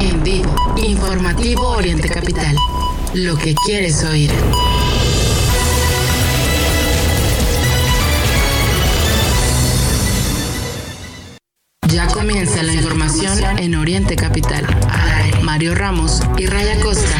En vivo, informativo Oriente Capital. Lo que quieres oír. Ya comienza la información en Oriente Capital. Mario Ramos y Raya Costa.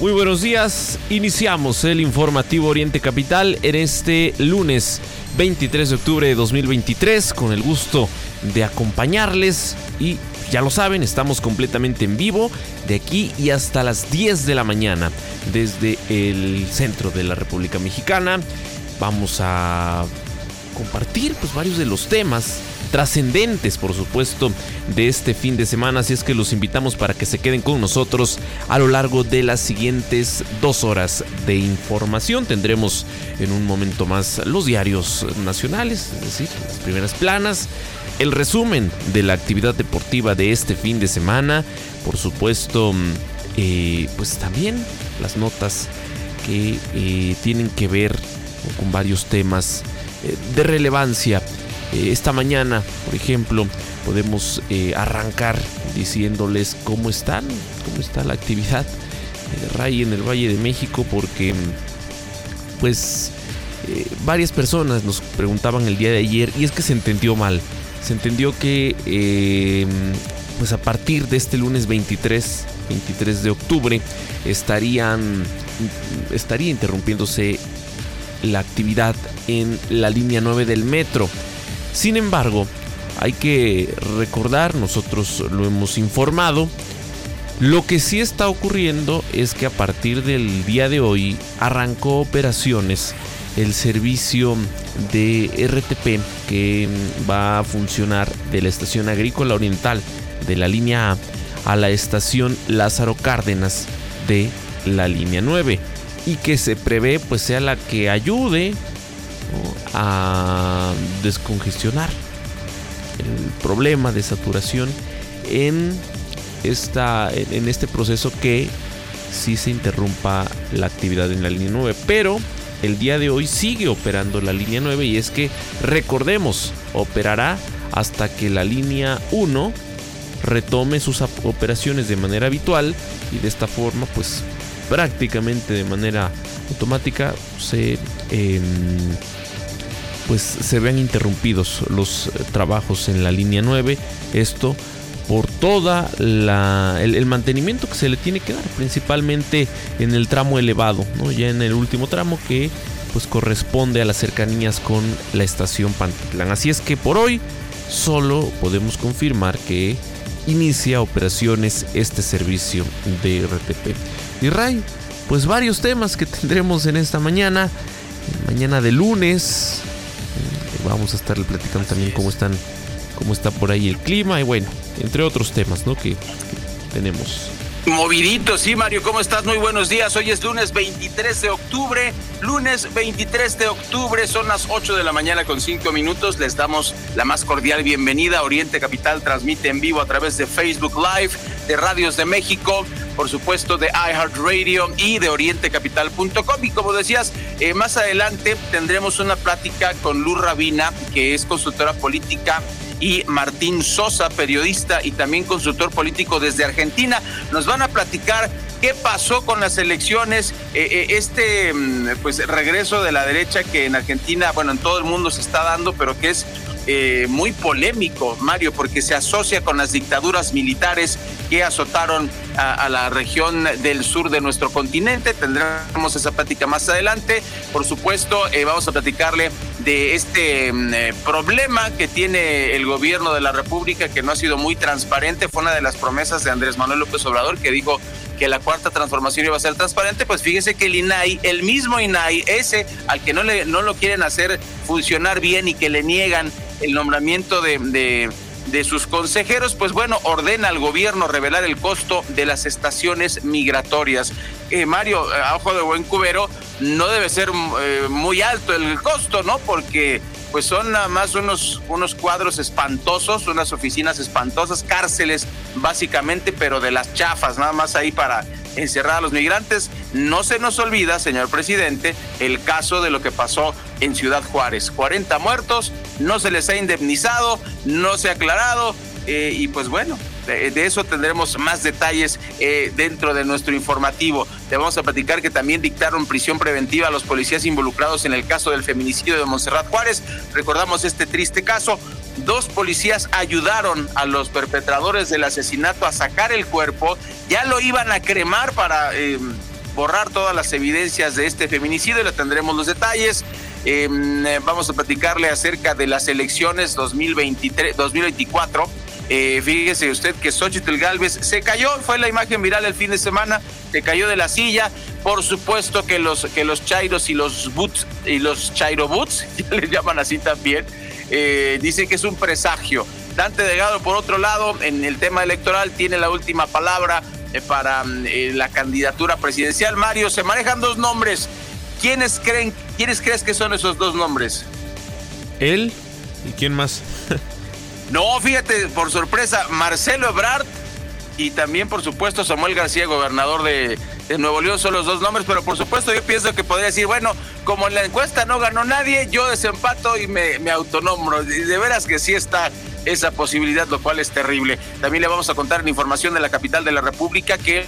Muy buenos días. Iniciamos el informativo Oriente Capital en este lunes 23 de octubre de 2023 con el gusto de acompañarles y ya lo saben, estamos completamente en vivo de aquí y hasta las 10 de la mañana desde el centro de la República Mexicana. Vamos a compartir pues varios de los temas trascendentes, por supuesto, de este fin de semana. Así es que los invitamos para que se queden con nosotros a lo largo de las siguientes dos horas de información. Tendremos en un momento más los diarios nacionales, es decir, las primeras planas. El resumen de la actividad deportiva de este fin de semana. Por supuesto, eh, pues también las notas que eh, tienen que ver con varios temas eh, de relevancia esta mañana, por ejemplo, podemos eh, arrancar diciéndoles cómo están, cómo está la actividad de RAI en el Valle de México, porque pues eh, varias personas nos preguntaban el día de ayer y es que se entendió mal. Se entendió que pues a partir de este lunes 23, 23 de octubre estarían estaría interrumpiéndose la actividad en la línea 9 del metro. Sin embargo, hay que recordar, nosotros lo hemos informado, lo que sí está ocurriendo es que a partir del día de hoy arrancó operaciones el servicio de RTP que va a funcionar de la estación agrícola oriental de la línea A a la estación Lázaro Cárdenas de la línea 9 y que se prevé pues sea la que ayude a descongestionar el problema de saturación en, esta, en este proceso que si se interrumpa la actividad en la línea 9. Pero el día de hoy sigue operando la línea 9 y es que recordemos, operará hasta que la línea 1 retome sus operaciones de manera habitual y de esta forma pues prácticamente de manera automática se em, pues se vean interrumpidos los eh, trabajos en la línea 9. Esto por toda el, mantenimiento que se le tiene que dar, principalmente en el tramo elevado, ¿no? ya en el último tramo que pues corresponde a las cercanías con la estación Pantitlán. Así es que por hoy solo podemos confirmar que inicia operaciones este servicio de RTP. Y Ray, pues varios temas que tendremos en esta mañana, mañana de lunes, vamos a estar platicando también cómo están cómo está por ahí el clima y bueno, entre otros temas, ¿no? que, tenemos. Movidito, sí, Mario, ¿cómo estás? Muy buenos días. Hoy es lunes 23 de octubre. Lunes 23 de octubre, son las 8 de la mañana con 5 minutos. Les damos la más cordial bienvenida. Oriente Capital transmite en vivo a través de Facebook Live, de Radios de México, por supuesto de iHeartRadio y de orientecapital.com. Y como decías, eh, más adelante tendremos una plática con Luz Rabina, que es consultora política y Martín Sosa, periodista y también consultor político desde Argentina. Nos van a platicar qué pasó con las elecciones, eh, eh, este mm, pues regreso de la derecha que en Argentina, bueno, en todo el mundo se está dando, pero que es eh, muy polémico, Mario, porque se asocia con las dictaduras militares que azotaron a, la región del sur de nuestro continente. Tendremos esa plática más adelante. Por supuesto, eh, vamos a platicarle de este mm, eh, problema que tiene el gobierno de la República, que no ha sido muy transparente. Fue una de las promesas de Andrés Manuel López Obrador, que dijo que la cuarta transformación iba a ser transparente, pues fíjese que el INAI, el mismo INAI, ese al que no, le, no lo quieren hacer funcionar bien y que le niegan el nombramiento de, de sus consejeros, pues bueno, ordena al gobierno revelar el costo de las estaciones migratorias. Eh, Mario, a ojo de buen cubero, no debe ser eh, muy alto el costo, ¿no? Porque pues son nada más unos, unos cuadros espantosos, unas oficinas espantosas, cárceles básicamente, pero de las chafas, nada más ahí para encerrar a los migrantes. No se nos olvida, señor presidente, el caso de lo que pasó en Ciudad Juárez. 40 muertos, no se les ha indemnizado, no se ha aclarado eh, y pues bueno, de, eso tendremos más detalles eh, dentro de nuestro informativo. Te vamos a platicar que también dictaron prisión preventiva a los policías involucrados en el caso del feminicidio de Monserrat Juárez. Recordamos este triste caso. Dos policías ayudaron a los perpetradores del asesinato a sacar el cuerpo. Ya lo iban a cremar para eh, borrar todas las evidencias de este feminicidio. Le tendremos los detalles. Em, vamos a platicarle acerca de las elecciones 2023, 2024 eh, fíjese usted que Xochitl Galvez se cayó, fue la imagen viral el fin de semana, se cayó de la silla. Por supuesto que los, que los chairos y los boots y los chairo boots, ya les llaman así también, eh, dicen que es un presagio. Dante Delgado, por otro lado, en el tema electoral tiene la última palabra eh, para la candidatura presidencial. Mario, se manejan dos nombres. ¿Quiénes creen, quiénes crees que son esos dos nombres? Él y quién más. No, fíjate, por sorpresa, Marcelo Ebrard y también, por supuesto, Samuel García, gobernador de, Nuevo León, son los dos nombres, pero por supuesto yo pienso que podría decir, bueno, como en la encuesta no ganó nadie, yo desempato y me, me autonombro. De veras que sí está esa posibilidad, lo cual es terrible. También le vamos a contar la información de la capital de la República que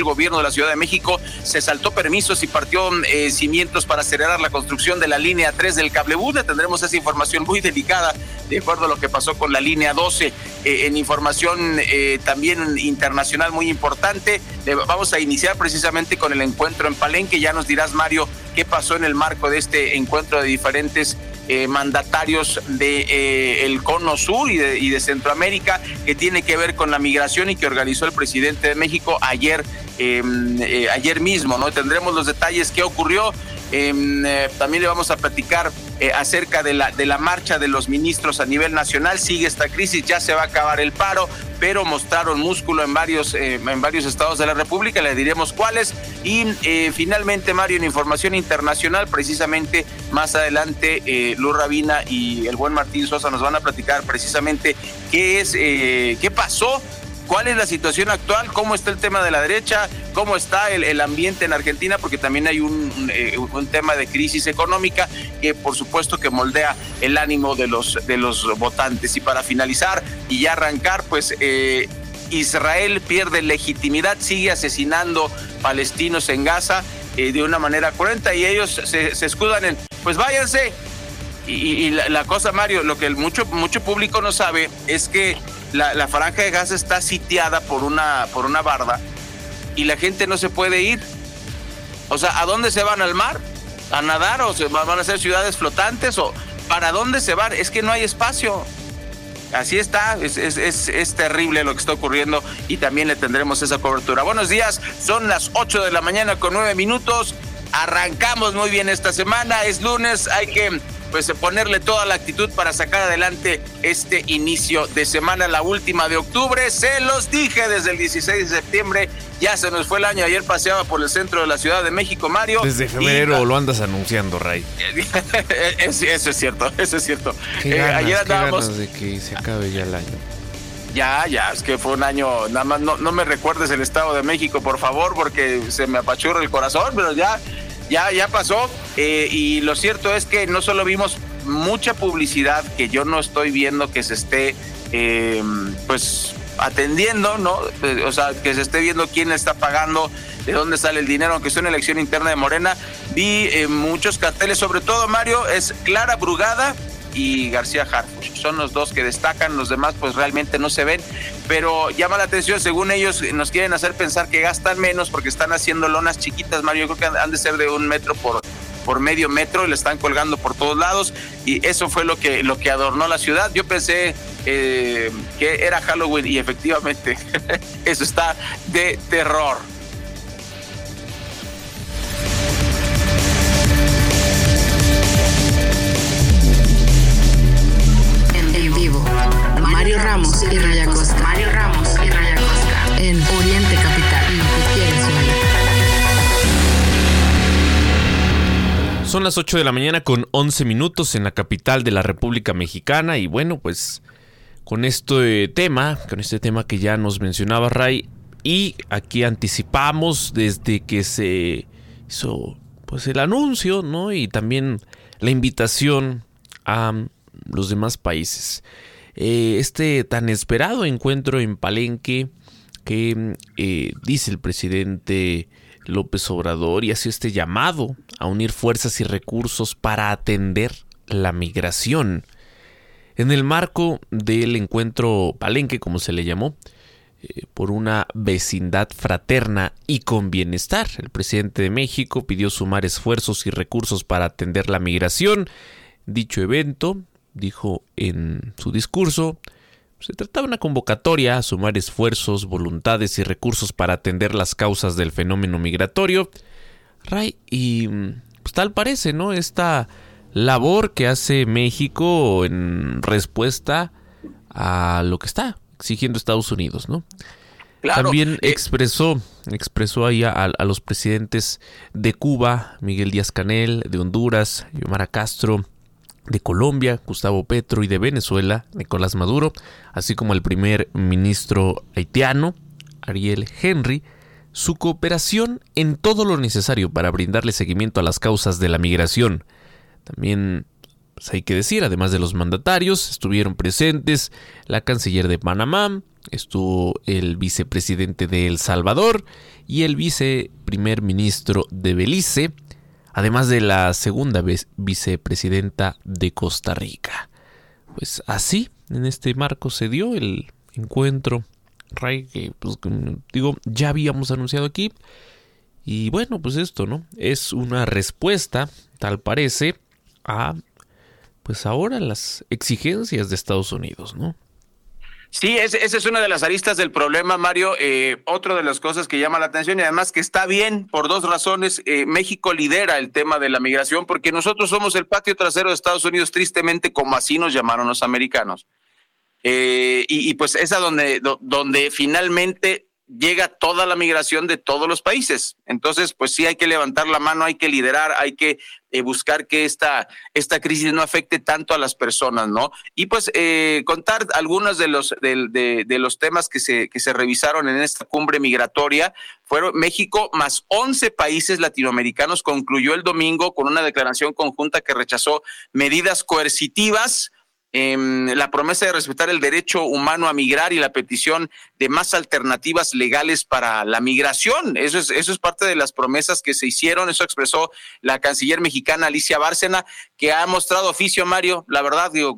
el gobierno de la Ciudad de México se saltó permisos y partió eh, cimientos para acelerar la construcción de la línea 3 del cablebús. Tendremos esa información muy delicada de acuerdo a lo que pasó con la línea 12. Eh, en información eh, también internacional muy importante, vamos a iniciar precisamente con el encuentro en Palenque. Ya nos dirás, Mario, qué pasó en el marco de este encuentro de diferentes eh, mandatarios de, el Cono Sur y de, y de, Centroamérica que tiene que ver con la migración y que organizó el presidente de México ayer, em, ayer mismo. ¿no? Tendremos los detalles qué ocurrió Em, eh, también le vamos a platicar eh, acerca de la, de la marcha de los ministros a nivel nacional. Sigue esta crisis, ya se va a acabar el paro, pero mostraron músculo en varios, eh, en varios estados de la República, le diremos cuáles. Y finalmente, Mario, en información internacional, precisamente más adelante, Luz Rabina y el buen Martín Sosa nos van a platicar precisamente qué es, qué pasó cuál es la situación actual, cómo está el tema de la derecha, cómo está el, ambiente en Argentina, porque también hay eh, un, tema de crisis económica que por supuesto que moldea el ánimo de los, de los votantes. Y para finalizar y ya arrancar, pues eh, Israel pierde legitimidad, sigue asesinando palestinos en Gaza eh, de una manera cruenta y ellos se, escudan en, pues váyanse. Y, la, cosa, Mario, lo que mucho, mucho público no sabe es que la, franja de gas está sitiada por una, por una barda y la gente no se puede ir. O sea, ¿a dónde se van al mar? ¿A nadar o se van a ser ciudades flotantes? ¿O para dónde se van? Es que no hay espacio. Así está, es, es, terrible lo que está ocurriendo y también le tendremos esa cobertura. Buenos días, son las 8 de la mañana con 9 minutos. Arrancamos muy bien esta semana, es lunes, hay que pues ponerle toda la actitud para sacar adelante este inicio de semana, la última de octubre. Se los dije desde el 16 de septiembre, ya se nos fue el año. Ayer paseaba por el centro de la Ciudad de México, Mario. Desde febrero lo andas anunciando, Ray. eso es cierto, eso es cierto. Eh, ayer andábamos. de que se acabe ya el año. Ya, ya, es que fue un año, nada más no, no me recuerdes el Estado de México, por favor, porque se me apachurra el corazón, pero ya, ya, ya pasó. Eh, y lo cierto es que no solo vimos mucha publicidad que yo no estoy viendo que se esté, eh, pues, atendiendo, ¿no? Eh, o sea, que se esté viendo quién está pagando, de dónde sale el dinero, aunque sea una elección interna de Morena. Vi muchos carteles, sobre todo, Mario, es Clara Brugada y García Harfuch. Son los dos que destacan, los demás pues realmente no se ven, pero llama la atención, según ellos nos quieren hacer pensar que gastan menos porque están haciendo lonas chiquitas, Mario, yo creo que han de ser de un metro por, por medio metro y le están colgando por todos lados y eso fue lo que, lo que adornó la ciudad. Yo pensé eh, que era Halloween y efectivamente eso está de terror. En vivo, Mario Ramos y Raya Costa. Mario Ramos y Raya Costa. En Oriente Capital. Son las 8 de la mañana con 11 minutos en la capital de la República Mexicana y bueno, pues con este tema, con este tema que ya nos mencionaba Ray y aquí anticipamos desde que se hizo pues el anuncio, ¿no? Y también la invitación a los demás países. Eh, este tan esperado encuentro en Palenque que eh, dice el presidente López Obrador y este llamado a unir fuerzas y recursos para atender la migración. En el marco del encuentro Palenque, como se le llamó, eh, por una vecindad fraterna y con bienestar. El presidente de México pidió sumar esfuerzos y recursos para atender la migración. Dicho evento, dijo en su discurso, se trataba de una convocatoria a sumar esfuerzos, voluntades y recursos para atender las causas del fenómeno migratorio. Ray, y pues, tal parece, ¿no? Esta labor que hace México en respuesta a lo que está exigiendo Estados Unidos, ¿no? Claro, También eh, expresó, expresó ahí a, a los presidentes de Cuba, Miguel Díaz Canel, de Honduras, Xiomara Castro, de Colombia, Gustavo Petro, y de Venezuela, Nicolás Maduro, así como el primer ministro haitiano, Ariel Henry, su cooperación en todo lo necesario para brindarle seguimiento a las causas de la migración. También pues hay que decir, además de los mandatarios, estuvieron presentes la canciller de Panamá, estuvo el vicepresidente de El Salvador y el viceprimer ministro de Belice, además de la segunda vez vicepresidenta de Costa Rica. Pues así, en este marco se dio el encuentro, Ray, que pues, digo, ya habíamos anunciado aquí. Y bueno, pues esto, ¿no? Es una respuesta, tal parece, a pues ahora las exigencias de Estados Unidos, ¿no? Sí, esa es una de las aristas del problema, Mario. Eh, otra de las cosas que llama la atención y además que está bien por dos razones. Eh, México lidera el tema de la migración porque nosotros somos el patio trasero de Estados Unidos, tristemente como así nos llamaron los americanos. Eh, y, pues es a donde, do, donde finalmente llega toda la migración de todos los países. Entonces, pues sí hay que levantar la mano, hay que liderar, hay que eh, buscar que esta, esta crisis no afecte tanto a las personas, ¿no? Y pues eh, contar algunos de los, de, los temas que se, que se revisaron en esta cumbre migratoria. Fueron México más 11 países latinoamericanos concluyó el domingo con una declaración conjunta que rechazó medidas coercitivas eh, la promesa de respetar el derecho humano a migrar y la petición de más alternativas legales para la migración. Eso es, eso es parte de las promesas que se hicieron. Eso expresó la canciller mexicana Alicia Bárcena, que ha mostrado oficio, Mario. La verdad, digo,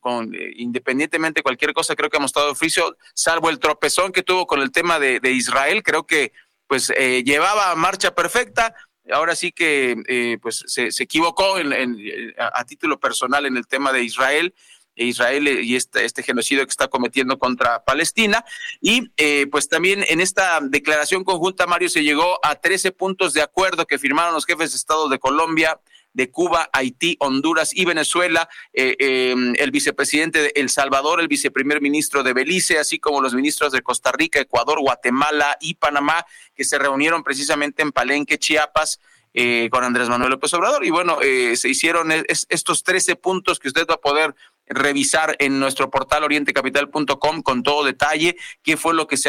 con, eh, independientemente de cualquier cosa, creo que ha mostrado oficio, salvo el tropezón que tuvo con el tema de, Israel. Creo que pues eh, llevaba marcha perfecta ahora sí que eh, pues se, se equivocó en, en, a, a, título personal en el tema de Israel. Israel y este, este genocidio que está cometiendo contra Palestina. Y eh, pues también en esta declaración conjunta, Mario, se llegó a 13 puntos de acuerdo que firmaron los jefes de Estado de Colombia, de Cuba, Haití, Honduras y Venezuela, eh, eh, el vicepresidente de El Salvador, el viceprimer ministro de Belice, así como los ministros de Costa Rica, Ecuador, Guatemala y Panamá, que se reunieron precisamente en Palenque, Chiapas, eh, con Andrés Manuel López Obrador. Y bueno, eh, se hicieron es, estos 13 puntos que usted va a poder revisar en nuestro portal orientecapital.com con todo detalle, qué fue lo que se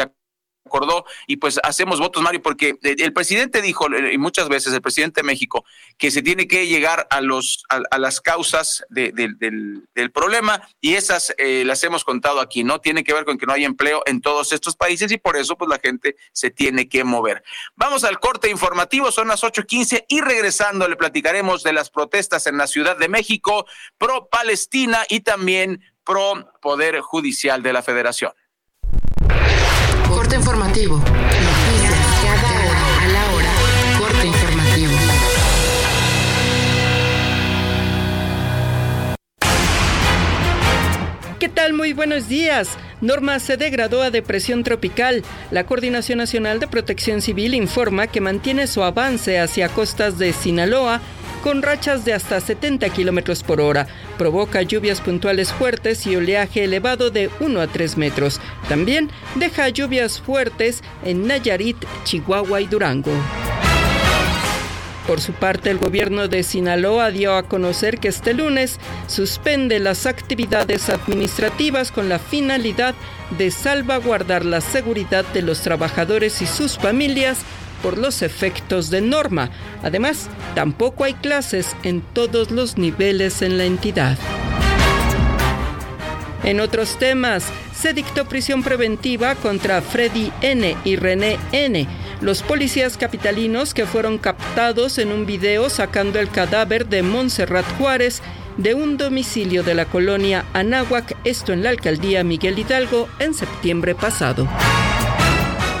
y pues hacemos votos, Mario, porque el presidente dijo, y muchas veces el presidente de México, que se tiene que llegar a, los, a, las causas del, del, problema y esas eh, las hemos contado aquí, ¿no? Tiene que ver con que no hay empleo en todos estos países y por eso pues la gente se tiene que mover. Vamos al corte informativo, son las 8.15 y regresando le platicaremos de las protestas en la Ciudad de México pro Palestina y también pro Poder Judicial de la Federación. Informativo. Noticias cada a la hora. Corte informativo. ¿Qué tal? Muy buenos días. Norma se degradó a depresión tropical. La Coordinación Nacional de Protección Civil informa que mantiene su avance hacia costas de Sinaloa con rachas de hasta 70 kilómetros por hora. Provoca lluvias puntuales fuertes y oleaje elevado de 1 a 3 metros. También deja lluvias fuertes en Nayarit, Chihuahua y Durango. Por su parte, el gobierno de Sinaloa dio a conocer que este lunes suspende las actividades administrativas con la finalidad de salvaguardar la seguridad de los trabajadores y sus familias por los efectos de norma. Además, tampoco hay clases en todos los niveles en la entidad. En otros temas, se dictó prisión preventiva contra Freddy N. y René N., los policías capitalinos que fueron captados en un video sacando el cadáver de Montserrat Juárez de un domicilio de la colonia Anáhuac, esto en la alcaldía Miguel Hidalgo, en septiembre pasado.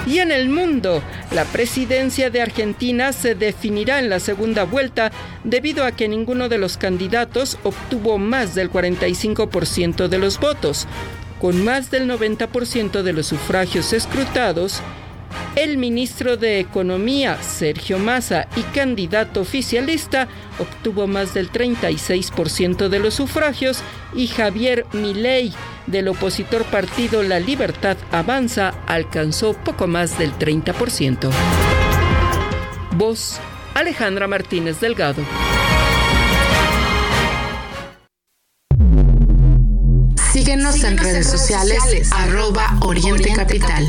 Y en el mundo, la presidencia de Argentina se definirá en la segunda vuelta debido a que ninguno de los candidatos obtuvo más del 45% de los votos. Con más del 90% de los sufragios escrutados, el ministro de Economía, Sergio Massa, y candidato oficialista, obtuvo más del 36% de los sufragios y Javier Milei, del opositor partido La Libertad Avanza, alcanzó poco más del 30%. Voz Alejandra Martínez Delgado. Síguenos en redes sociales, arroba Oriente Capital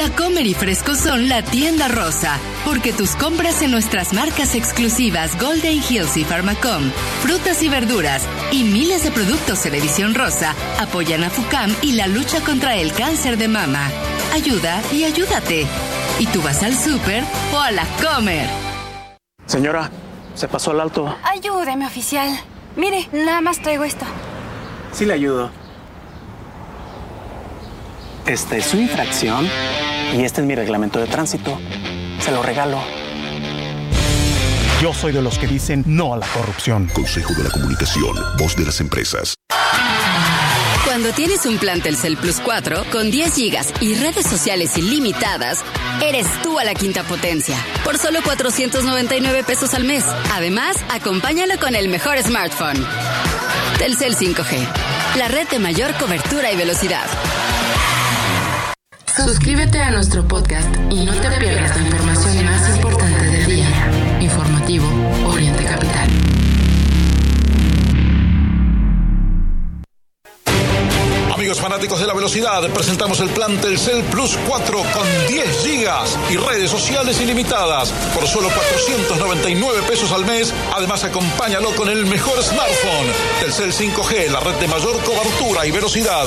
La Comer y Fresco son la tienda rosa, porque tus compras en nuestras marcas exclusivas Golden Hills y Pharmacom, frutas y verduras y miles de productos en edición rosa apoyan a FUCAM y la lucha contra el cáncer de mama. Ayuda y ayúdate. Y tú vas al súper o a la Comer. Señora, se pasó al alto. Ayúdeme, oficial. Mire, nada más traigo esto. Sí le ayudo. Esta es su infracción y este es mi reglamento de tránsito. Se lo regalo. Yo soy de los que dicen no a la corrupción. Consejo de la Comunicación, voz de las empresas. Cuando tienes un plan Telcel Plus 4 con 10 gigas y redes sociales ilimitadas, eres tú a la quinta potencia. Por solo 499 pesos al mes. Además, acompáñalo con el mejor smartphone. Telcel 5G, la red de mayor cobertura y velocidad. Suscríbete a nuestro podcast y no te pierdas la información más importante del día. Informativo Oriente Capital. Amigos fanáticos de la velocidad, presentamos el plan Telcel Plus 4 con 10 gigas y redes sociales ilimitadas por solo 499 pesos al mes. Además, acompáñalo con el mejor smartphone. Telcel 5G, la red de mayor cobertura y velocidad.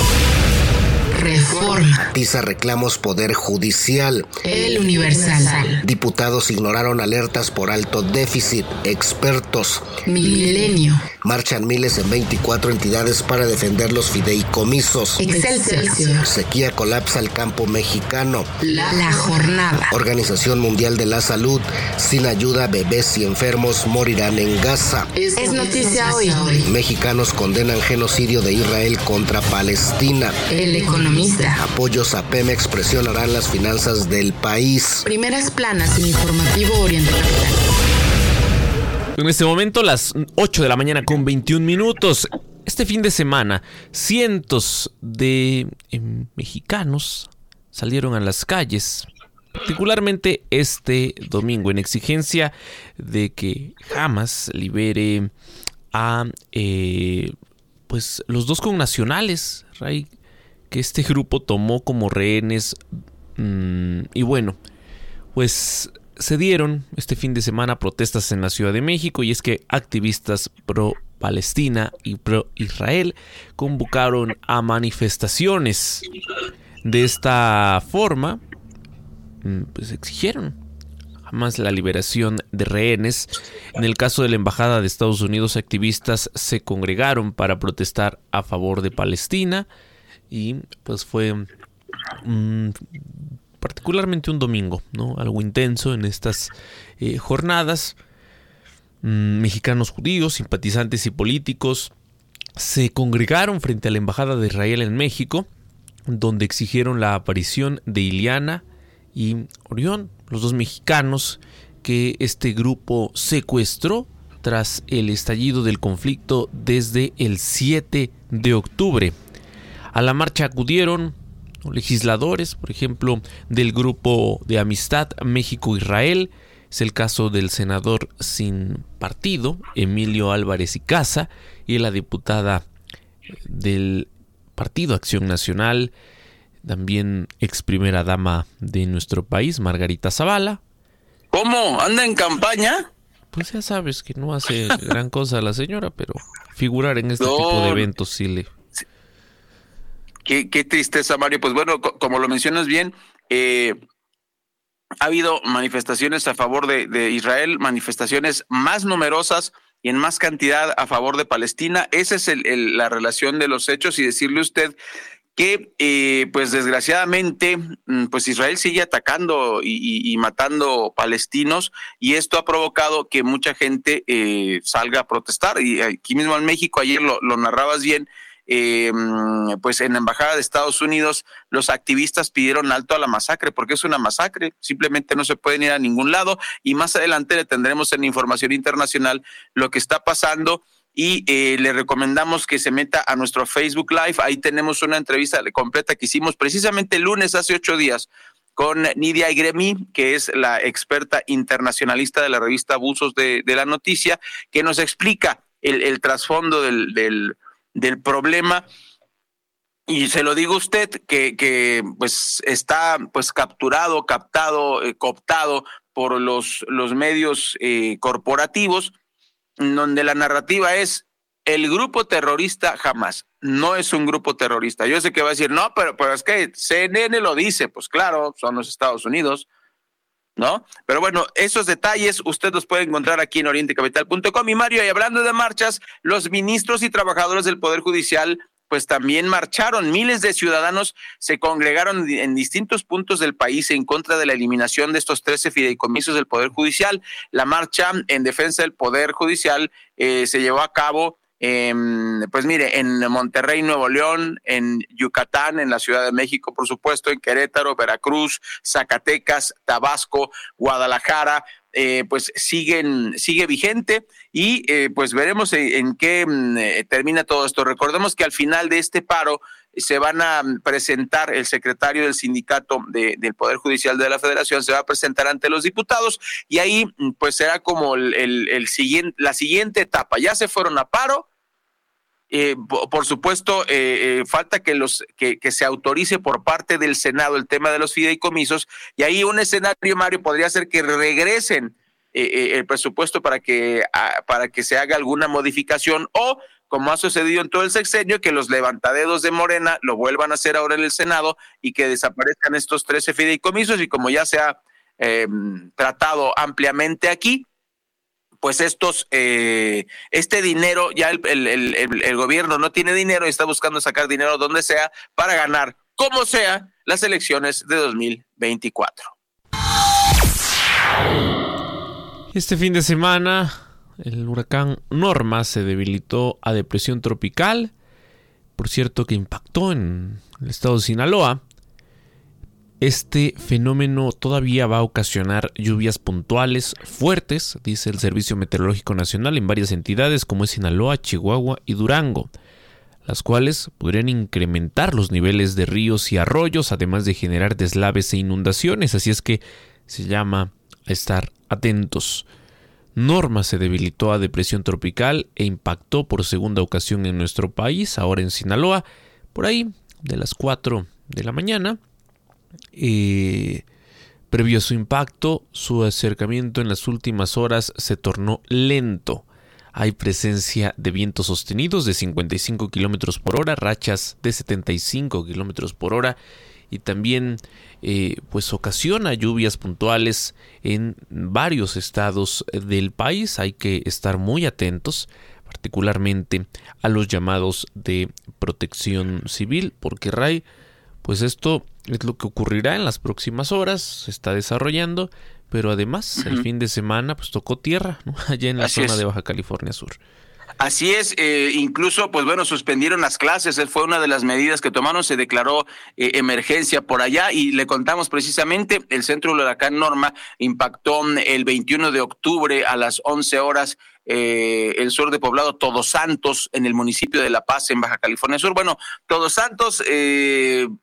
Reforma. PISA reclamos poder judicial. El Universal. Diputados ignoraron alertas por alto déficit. Expertos. Milenio. Marchan miles en 24 entidades para defender los fideicomisos. Excelsior. Sequía colapsa el campo mexicano. La, la jornada. Organización Mundial de la Salud. Sin ayuda, bebés y enfermos morirán en Gaza. Es, es noticia hoy. Mexicanos condenan genocidio de Israel contra Palestina. El economista. Apoyos a Pemex presionarán las finanzas del país. Primeras planas en informativo Oriente Capital. En este momento, las 8 de la mañana con 21 minutos. Este fin de semana, cientos de eh, mexicanos salieron a las calles, particularmente este domingo, en exigencia de que Hamas libere a eh, pues los dos connacionales, Ray, que este grupo tomó como rehenes. Mmm, y bueno, pues se dieron este fin de semana protestas en la Ciudad de México y es que activistas pro Palestina y pro Israel convocaron a manifestaciones. De esta forma, pues exigieron jamás la liberación de rehenes. En el caso de la Embajada de Estados Unidos, activistas se congregaron para protestar a favor de Palestina y pues fue un particularmente un domingo, ¿no? Algo intenso en estas eh, jornadas. Mm, mexicanos judíos, simpatizantes y políticos se congregaron frente a la Embajada de Israel en México, donde exigieron la aparición de Iliana y Orión, los dos mexicanos que este grupo secuestró tras el estallido del conflicto desde el 7 de octubre. A la marcha acudieron legisladores, por ejemplo, del grupo de amistad México-Israel. Es el caso del senador sin partido, Emilio Álvarez y Casa, y la diputada del Partido Acción Nacional, también ex primera dama de nuestro país, Margarita Zavala. ¿Cómo? ¿Anda en campaña? Pues ya sabes que no hace gran cosa la señora, pero figurar en este no. tipo de eventos sí le, Qué, qué, tristeza, Mario. Pues bueno, co como lo mencionas bien, eh, ha habido manifestaciones a favor de, de, Israel, manifestaciones más numerosas y en más cantidad a favor de Palestina. Esa es el, la relación de los hechos y decirle usted que, eh, pues desgraciadamente, pues Israel sigue atacando y, matando palestinos y esto ha provocado que mucha gente eh, salga a protestar. Y aquí mismo en México, ayer lo narrabas bien, eh, pues en la Embajada de Estados Unidos los activistas pidieron alto a la masacre porque es una masacre, simplemente no se pueden ir a ningún lado y más adelante le tendremos en información internacional lo que está pasando y eh, le recomendamos que se meta a nuestro Facebook Live, ahí tenemos una entrevista completa que hicimos precisamente el lunes hace ocho días con Nidia Igremi, que es la experta internacionalista de la revista Abusos de, la Noticia, que nos explica el, trasfondo del del problema. Y se lo digo a usted que, que pues está pues capturado, captado, eh, cooptado por los, los medios eh, corporativos, donde la narrativa es el grupo terrorista jamás, no es un grupo terrorista. Yo sé que va a decir, no, pero, pero es que CNN lo dice, pues claro, son los Estados Unidos, ¿no? Pero bueno, esos detalles usted los puede encontrar aquí en orientecapital.com. Y Mario, y hablando de marchas, los ministros y trabajadores del Poder Judicial pues también marcharon. Miles de ciudadanos se congregaron en distintos puntos del país en contra de la eliminación de estos 13 fideicomisos del Poder Judicial. La marcha en defensa del Poder Judicial eh, se llevó a cabo eh, pues mire, en Monterrey, Nuevo León, en Yucatán, en la Ciudad de México, por supuesto, en Querétaro, Veracruz, Zacatecas, Tabasco, Guadalajara, eh, pues siguen, sigue vigente y eh, pues veremos en, en qué eh, termina todo esto. Recordemos que al final de este paro se van a presentar el secretario del sindicato de, del Poder Judicial de la Federación, se va a presentar ante los diputados y ahí pues será como el siguiente, la siguiente etapa. Ya se fueron a paro, eh, por supuesto, eh, eh, falta que, los, que, se autorice por parte del Senado el tema de los fideicomisos y ahí un escenario, Mario, podría ser que regresen eh, el presupuesto para que, a, para que se haga alguna modificación o como ha sucedido en todo el sexenio, que los levantadedos de Morena lo vuelvan a hacer ahora en el Senado y que desaparezcan estos 13 fideicomisos y como ya se ha em, tratado ampliamente aquí, pues estos, eh, este dinero, ya el, el, gobierno no tiene dinero y está buscando sacar dinero donde sea para ganar, como sea, las elecciones de 2024. Este fin de semana, el huracán Norma se debilitó a depresión tropical, por cierto que impactó en el estado de Sinaloa. Este fenómeno todavía va a ocasionar lluvias puntuales fuertes, dice el Servicio Meteorológico Nacional, en varias entidades como es Sinaloa, Chihuahua y Durango, las cuales podrían incrementar los niveles de ríos y arroyos, además de generar deslaves e inundaciones, así es que se llama a estar atentos. Norma se debilitó a depresión tropical e impactó por segunda ocasión en nuestro país, ahora en Sinaloa, por ahí de las 4 de la mañana. Eh, previo a su impacto, su acercamiento en las últimas horas se tornó lento. Hay presencia de vientos sostenidos de 55 kilómetros por hora, rachas de 75 kilómetros por hora y también eh, pues ocasiona lluvias puntuales en varios estados del país. Hay que estar muy atentos particularmente a los llamados de protección civil porque Ray pues esto es lo que ocurrirá en las próximas horas se está desarrollando pero además el fin de semana pues tocó tierra allá en la zona de Baja California Sur. Así es, eh, incluso, pues bueno, suspendieron las clases, fue una de las medidas que tomaron, se declaró eh, emergencia por allá y le contamos precisamente, el centro del huracán Norma impactó el 21 de octubre a las 11 horas eh, el sur de Poblado Todos Santos en el municipio de La Paz en Baja California Sur. Bueno, Todos Santos mm,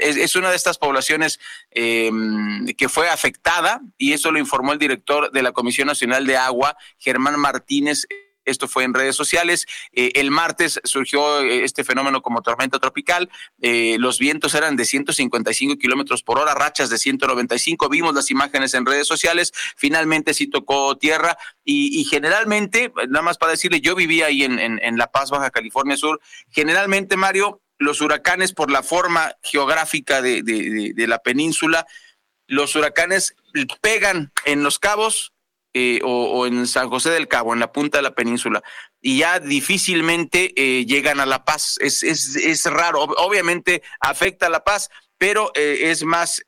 es, es, una de estas poblaciones que fue afectada y eso lo informó el director de la Comisión Nacional de Agua, Germán Martínez. Esto fue en redes sociales. Eh, el martes surgió eh, este fenómeno como tormenta tropical. Eh, los vientos eran de 155 kilómetros por hora, rachas de 195. Vimos las imágenes en redes sociales. Finalmente sí tocó tierra y, generalmente, nada más para decirle, yo vivía ahí en, en, La Paz, Baja California Sur. Generalmente, Mario, los huracanes por la forma geográfica de, la península, los huracanes pegan en los cabos eh, o, en San José del Cabo, en la punta de la península, y ya difícilmente eh, llegan a La Paz. Es, raro, obviamente afecta a La Paz, pero eh, es más,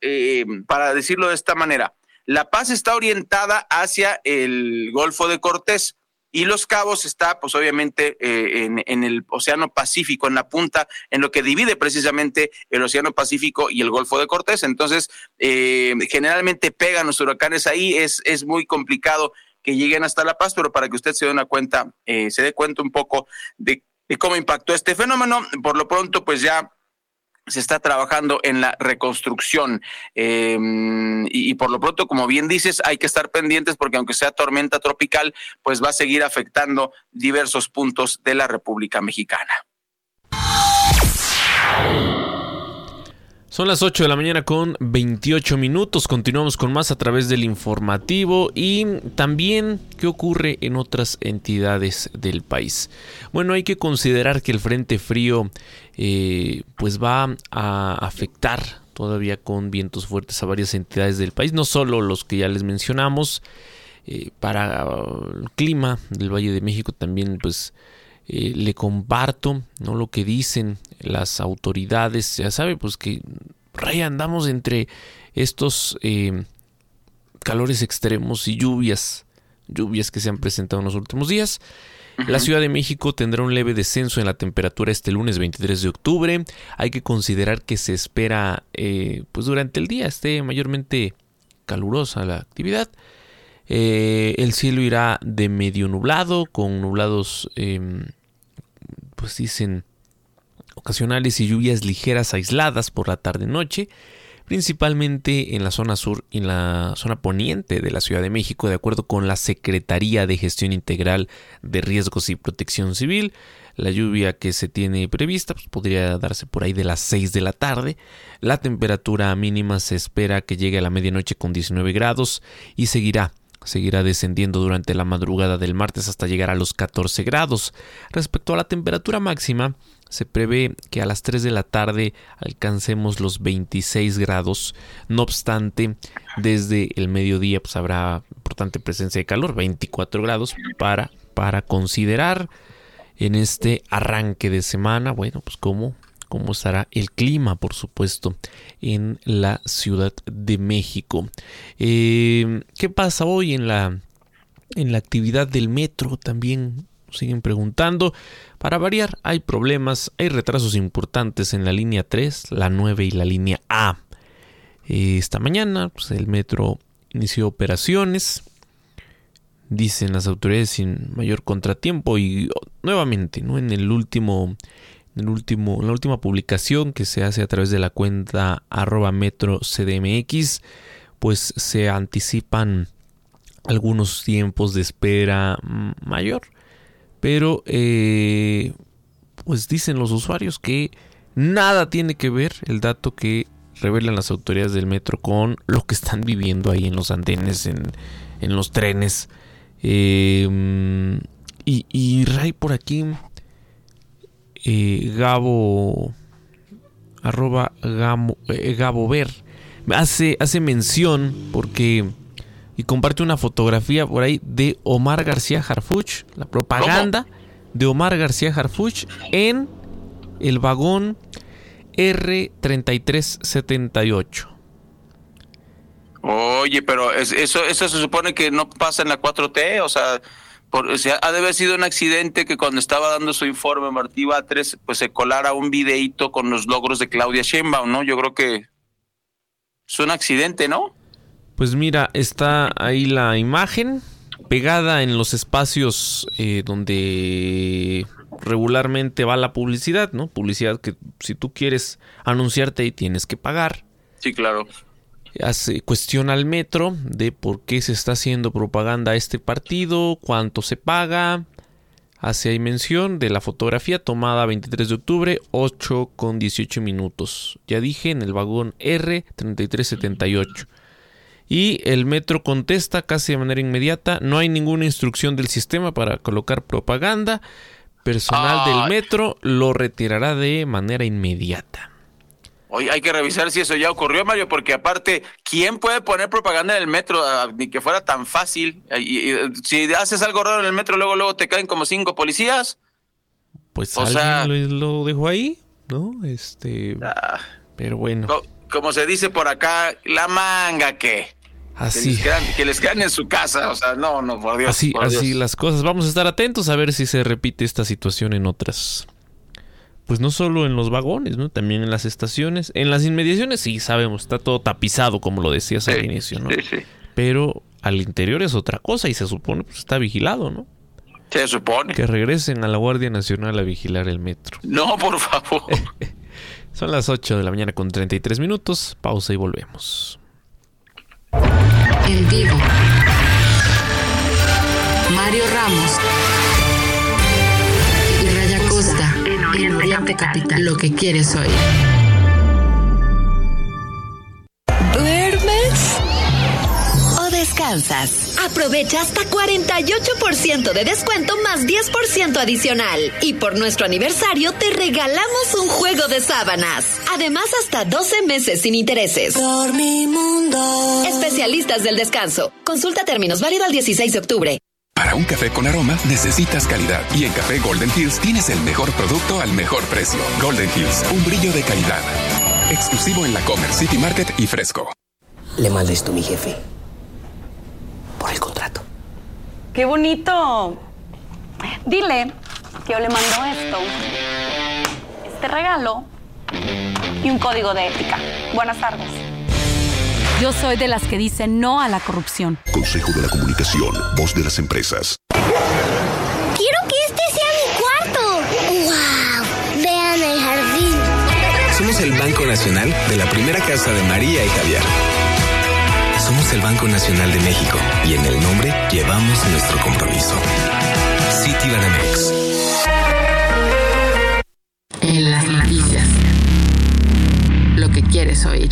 para decirlo de esta manera, La Paz está orientada hacia el Golfo de Cortés y Los Cabos está, pues obviamente, eh, en, el Océano Pacífico, en la punta, en lo que divide precisamente el Océano Pacífico y el Golfo de Cortés. Entonces, eh, generalmente pegan los huracanes ahí, es, es muy complicado que lleguen hasta La Paz, pero para que usted se dé una cuenta, eh, se dé cuenta un poco de, de cómo impactó este fenómeno, por lo pronto, pues ya se está trabajando en la reconstrucción. Em, y, por lo pronto, como bien dices, hay que estar pendientes porque aunque sea tormenta tropical, pues va a seguir afectando diversos puntos de la República Mexicana. Son las 8 de la mañana con 28 minutos. Continuamos con más a través del informativo y también qué ocurre en otras entidades del país. Bueno, hay que considerar que el Frente Frío eh, pues va a afectar todavía con vientos fuertes a varias entidades del país, no solo los que ya les mencionamos. Eh, para el clima del Valle de México también pues eh, le comparto ¿no? lo que dicen las autoridades. Ya sabe, pues que raya andamos entre estos eh, calores extremos y lluvias, lluvias que se han presentado en los últimos días. La Ciudad de México tendrá un leve descenso en la temperatura este lunes 23 de octubre. Hay que considerar que se espera, eh, pues durante el día esté mayormente calurosa la actividad. Eh, el cielo irá de medio nublado, con nublados, em, pues dicen, ocasionales y lluvias ligeras aisladas por la tarde-noche, principalmente en la zona sur y en la zona poniente de la Ciudad de México, de acuerdo con la Secretaría de Gestión Integral de Riesgos y Protección Civil. La lluvia que se tiene prevista pues, podría darse por ahí de las 6 de la tarde. La temperatura mínima se espera que llegue a la medianoche con 19 grados y seguirá seguirá descendiendo durante la madrugada del martes hasta llegar a los 14 grados. Respecto a la temperatura máxima, se prevé que a las 3 de la tarde alcancemos los 26 grados. No obstante, desde el mediodía pues habrá importante presencia de calor, 24 grados para, para considerar en este arranque de semana, bueno, pues cómo, cómo estará el clima, por supuesto, en la Ciudad de México. Eh, ¿Qué pasa hoy en la, en la actividad del metro? También siguen preguntando. Para variar, hay problemas, hay retrasos importantes en la línea 3, la 9 y la línea A. Esta mañana pues, el metro inició operaciones, dicen las autoridades sin mayor contratiempo y nuevamente, ¿no? En el último el último en la última publicación que se hace a través de la cuenta arroba metro cdmx, pues se anticipan algunos tiempos de espera mayor pero, eh, pues dicen los usuarios que nada tiene que ver el dato que revelan las autoridades del metro con lo que están viviendo ahí en los andenes, en, los trenes. Y, y, Ray por aquí, eh, Gabo, arroba Gabo, Ver, hace, hace mención porque y comparte una fotografía por ahí de Omar García Harfuch, la propaganda de Omar García Harfuch en el vagón R3378. Oye, pero eso, eso se supone que no pasa en la 4T, o sea, por, o sea, ha de haber sido un accidente que cuando estaba dando su informe Martí Batres, pues se colara un videíto con los logros de Claudia Sheinbaum, ¿no? Yo creo que es un accidente, ¿no? Pues mira, está ahí la imagen pegada en los espacios eh, donde regularmente va la publicidad, ¿no? Publicidad que si tú quieres anunciarte ahí tienes que pagar. Sí, claro. Hace, cuestiona al metro de por qué se está haciendo propaganda a este partido, cuánto se paga. Hace ahí mención de la fotografía tomada 23 de octubre, 8 con 18 minutos. Ya dije, en el vagón R3378. Y el metro contesta casi de manera inmediata, no hay ninguna instrucción del sistema para colocar propaganda. Personal del metro lo retirará de manera inmediata. Hoy hay que revisar si eso ya ocurrió, Mario, porque aparte, ¿quién puede poner propaganda en el metro? Ah, ni que fuera tan fácil. si haces algo raro en el metro, luego, luego te caen como cinco policías. Pues o sea, lo, dejó ahí, ¿no? Este. Ah. pero bueno. Como se dice por acá, la manga que. Así. Que les, quedan, en su casa, o sea, no, no, por Dios. Así, así las cosas. Vamos a estar atentos a ver si se repite esta situación en otras. Pues no solo en los vagones, ¿no? También en las estaciones. En las inmediaciones, sí, sabemos, está todo tapizado, como lo decías al inicio, ¿no? Sí, sí. Pero al interior es otra cosa y se supone pues está vigilado, ¿no? Se supone. Que regresen a la Guardia Nacional a vigilar el metro. No, por favor. Son las 8 de la mañana con 33 minutos. Pausa y volvemos. En vivo. Mario Ramos Oriente Capital. Lo que quieres oír. ¿Duermes o descansas? Aprovecha hasta 48% de descuento más 10% adicional. Y por nuestro aniversario te regalamos un juego de sábanas. Además, hasta 12 meses sin intereses. Dormimundo. Especialistas del descanso. Consulta términos válido al 16 de octubre. Para un café con aroma necesitas calidad. Y en Café Golden Hills tienes el mejor producto al mejor precio. Golden Hills, un brillo de calidad. Exclusivo en la Comer City Market y fresco. Le manda esto mi jefe el contrato. ¡Qué bonito! Dile que yo le mando esto, este regalo y un código de ética. Buenas tardes. Yo soy de las que dicen no a la corrupción. Consejo de la Comunicación, voz de las empresas. Quiero que este sea mi cuarto. ¡Wow! Vean el jardín. Somos el Banco Nacional de la primera casa de María y Javier somos el Banco Nacional de México y en el nombre llevamos nuestro compromiso. Citibanamex. En las noticias. Lo que quieres oír.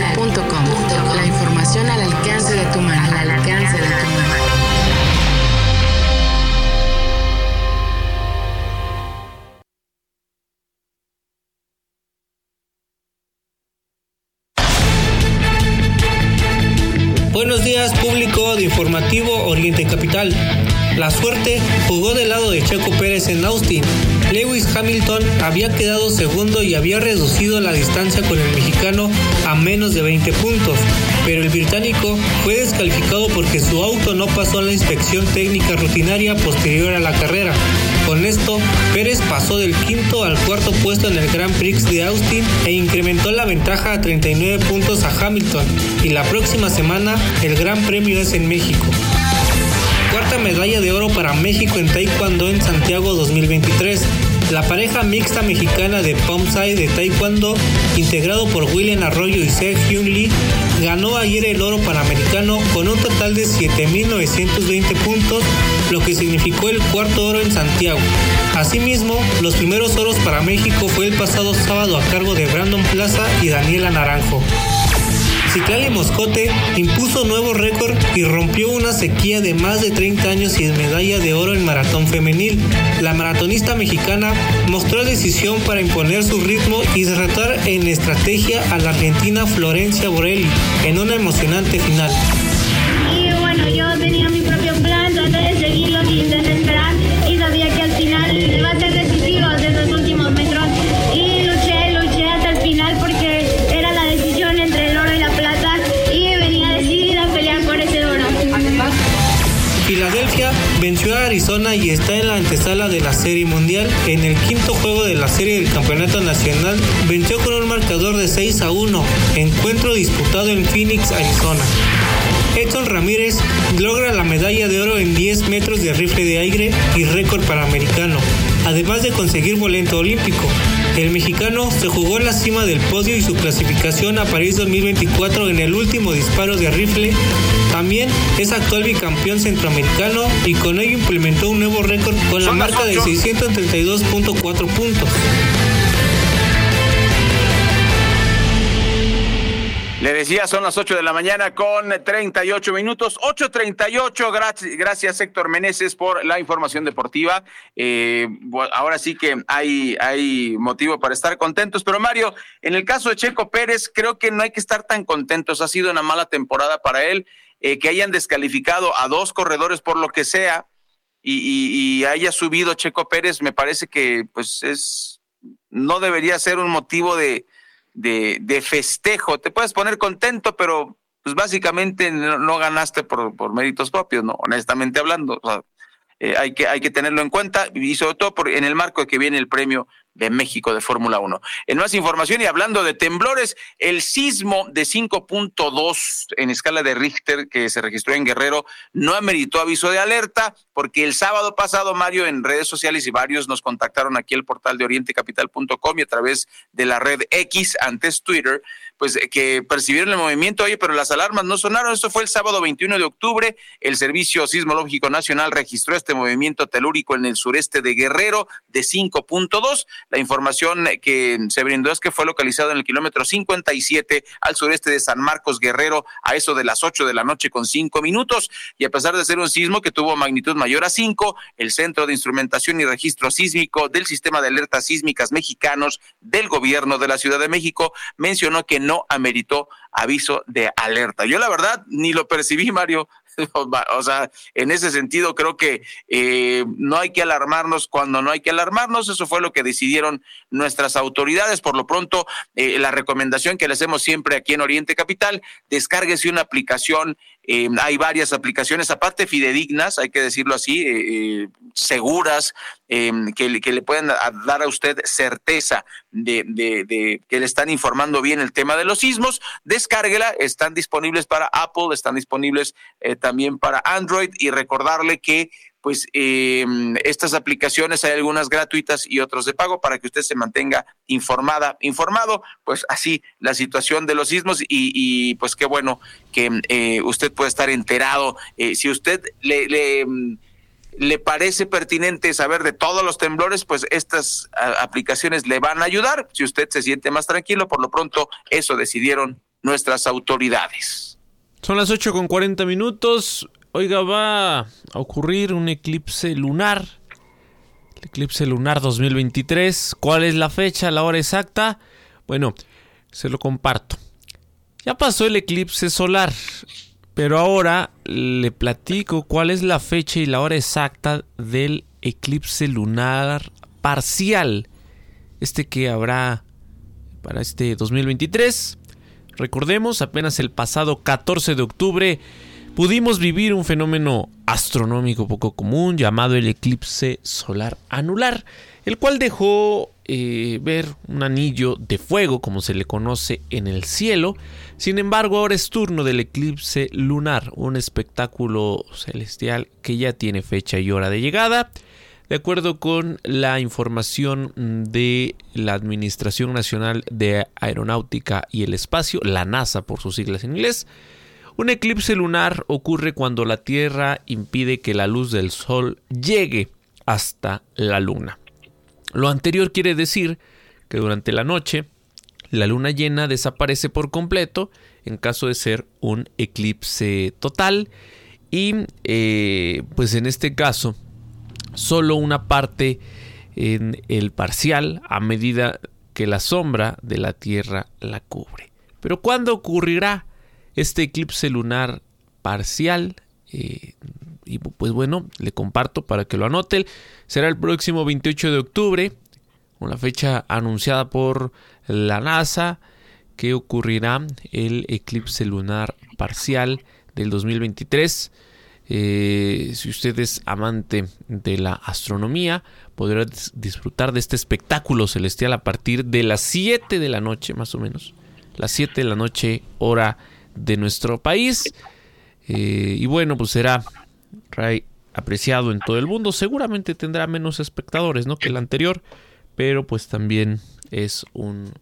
La suerte jugó del lado de Checo Pérez en Austin. Lewis Hamilton había quedado segundo y había reducido la distancia con el mexicano a menos de 20 puntos, pero el británico fue descalificado porque su auto no pasó la inspección técnica rutinaria posterior a la carrera. Con esto, Pérez pasó del quinto al cuarto puesto en el Grand Prix de Austin e incrementó la ventaja a 39 puntos a Hamilton. Y la próxima semana el Gran Premio es en México. Medalla de oro para México en Taekwondo en Santiago 2023. La pareja mixta mexicana de Pomsai de Taekwondo, integrado por William Arroyo y Hyun Lee, ganó ayer el oro panamericano con un total de 7.920 puntos, lo que significó el cuarto oro en Santiago. Asimismo, los primeros oros para México fue el pasado sábado a cargo de Brandon Plaza y Daniela Naranjo. Ciclali Moscote impuso nuevo récord y rompió una sequía de más de 30 años y medalla de oro en maratón femenil. La maratonista mexicana mostró decisión para imponer su ritmo y derrotar en estrategia a la argentina Florencia Borelli en una emocionante final. Arizona y está en la antesala de la Serie Mundial. En el quinto juego de la Serie del Campeonato Nacional, venció con un marcador de 6 a 1, encuentro disputado en Phoenix, Arizona. Edson Ramírez logra la medalla de oro en 10 metros de rifle de aire y récord panamericano, además de conseguir boleto olímpico. El mexicano se jugó en la cima del podio y su clasificación a París 2024 en el último disparo de rifle. También es actual bicampeón centroamericano y con ello implementó un nuevo récord con la marca de 632.4 puntos. Le decía, son las 8 de la mañana con 38 minutos. 8.38, gracias, gracias Héctor Meneses por la información deportiva. Eh, ahora sí que hay, hay motivo para estar contentos. Pero Mario, en el caso de Checo Pérez, creo que no hay que estar tan contentos. Ha sido una mala temporada para él. Eh, que hayan descalificado a dos corredores por lo que sea y, y, y haya subido Checo Pérez, me parece que pues es, no debería ser un motivo de de, de, festejo. Te puedes poner contento, pero pues básicamente no, no ganaste por, por, méritos propios, ¿no? Honestamente hablando. O sea, eh, hay, que, hay que tenerlo en cuenta y sobre todo por, en el marco de que viene el premio de México de Fórmula 1. En más información y hablando de temblores, el sismo de 5.2 en escala de Richter que se registró en Guerrero no ameritó aviso de alerta porque el sábado pasado, Mario, en redes sociales y varios nos contactaron aquí el portal de orientecapital.com y a través de la red X, antes Twitter, pues que percibieron el movimiento, oye, pero las alarmas no sonaron. Esto fue el sábado 21 de octubre. El Servicio Sismológico Nacional registró este movimiento telúrico en el sureste de Guerrero de 5.2. La información que se brindó es que fue localizado en el kilómetro 57 al sureste de San Marcos Guerrero a eso de las 8 de la noche con 5 minutos. Y a pesar de ser un sismo que tuvo magnitud mayor a 5, el Centro de Instrumentación y Registro Sísmico del Sistema de Alertas Sísmicas Mexicanos del Gobierno de la Ciudad de México mencionó que no ameritó aviso de alerta. Yo la verdad ni lo percibí, Mario. O sea, en ese sentido creo que eh, no hay que alarmarnos cuando no hay que alarmarnos. Eso fue lo que decidieron nuestras autoridades. Por lo pronto, eh, la recomendación que le hacemos siempre aquí en Oriente Capital, descárguese una aplicación eh, hay varias aplicaciones, aparte fidedignas, hay que decirlo así, eh, eh, seguras, em, que, le pueden dar a usted certeza de, de, que le están informando bien el tema de los sismos. Descárguela, están disponibles para Apple, están disponibles también para Android y recordarle que pues eh, estas aplicaciones hay algunas gratuitas y otras de pago para que usted se mantenga informada, informado, pues así la situación de los sismos y, pues qué bueno que eh, usted puede estar enterado. Eh, si usted le, le, le, parece pertinente saber de todos los temblores, pues estas aplicaciones le van a ayudar. Si usted se siente más tranquilo, por lo pronto eso decidieron nuestras autoridades. Son las 8 con 40 minutos. Oiga, va a ocurrir un eclipse lunar. Eclipse lunar 2023. ¿Cuál es la fecha, la hora exacta? Bueno, se lo comparto. Ya pasó el eclipse solar, pero ahora le platico cuál es la fecha y la hora exacta del eclipse lunar parcial. Este que habrá para este 2023. Recordemos, apenas el pasado 14 de octubre pudimos vivir un fenómeno astronómico poco común llamado el eclipse solar anular, el cual dejó eh, ver un anillo de fuego, como se le conoce en el cielo. Sin embargo, ahora es turno del eclipse lunar, un espectáculo celestial que ya tiene fecha y hora de llegada. De acuerdo con la información de la Administración Nacional de Aeronáutica y el Espacio, la NASA por sus siglas en inglés, un eclipse lunar ocurre cuando la Tierra impide que la luz del Sol llegue hasta la Luna. Lo anterior quiere decir que durante la noche la luna llena desaparece por completo en caso de ser un eclipse total y eh, pues en este caso solo una parte en el parcial a medida que la sombra de la Tierra la cubre. Pero ¿cuándo ocurrirá? Este eclipse lunar parcial. Eh, y pues bueno, le comparto para que lo anote. Será el próximo 28 de octubre, la fecha anunciada por la NASA, que ocurrirá el eclipse lunar parcial del 2023. Eh, si usted es amante de la astronomía, podrá disfrutar de este espectáculo celestial a partir de las 7 de la noche, más o menos. Las 7 de la noche, hora de nuestro país. Eh, y bueno, pues será apreciado en todo el mundo. Seguramente tendrá menos espectadores ¿no? que el anterior, pero pues también es un...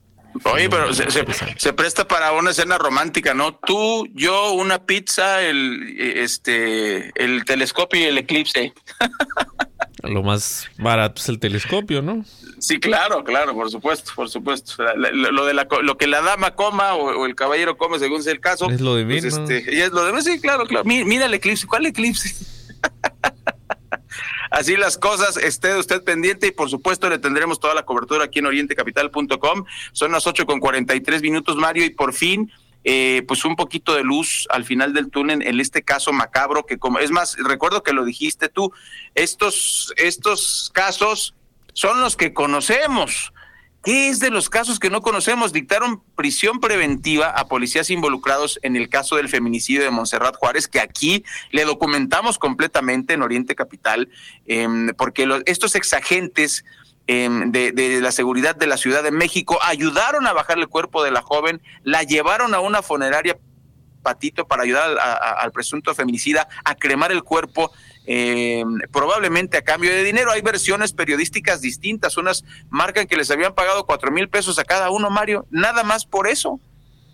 Oye, pero se, presta para una escena romántica, ¿no? Tú, yo, una pizza, el, este, el telescopio y el eclipse. Lo más barato es el telescopio, ¿no? Sí, claro, claro, por supuesto, por supuesto. lo, de la, lo que la dama coma o, el caballero come, según sea el caso. Es lo de mí, pues, este, y es lo de mí, sí, claro, claro. Mira, el eclipse, ¿cuál eclipse? Así las cosas, esté usted pendiente y por supuesto le tendremos toda la cobertura aquí en orientecapital.com. Son las ocho con cuarenta y tres minutos, Mario, y por fin eh, pues un poquito de luz al final del túnel en este caso macabro que como es más recuerdo que lo dijiste tú estos estos casos son los que conocemos ¿Qué es de los casos que no conocemos? Dictaron prisión preventiva a policías involucrados en el caso del feminicidio de Montserrat Juárez, que aquí le documentamos completamente en Oriente Capital, em, porque estos exagentes Em, de, la seguridad de la Ciudad de México, ayudaron a bajar el cuerpo de la joven, la llevaron a una funeraria patito para ayudar al presunto feminicida a cremar el cuerpo, em, probablemente a cambio de dinero. Hay versiones periodísticas distintas, unas marcan que les habían pagado cuatro mil pesos a cada uno, Mario, nada más por eso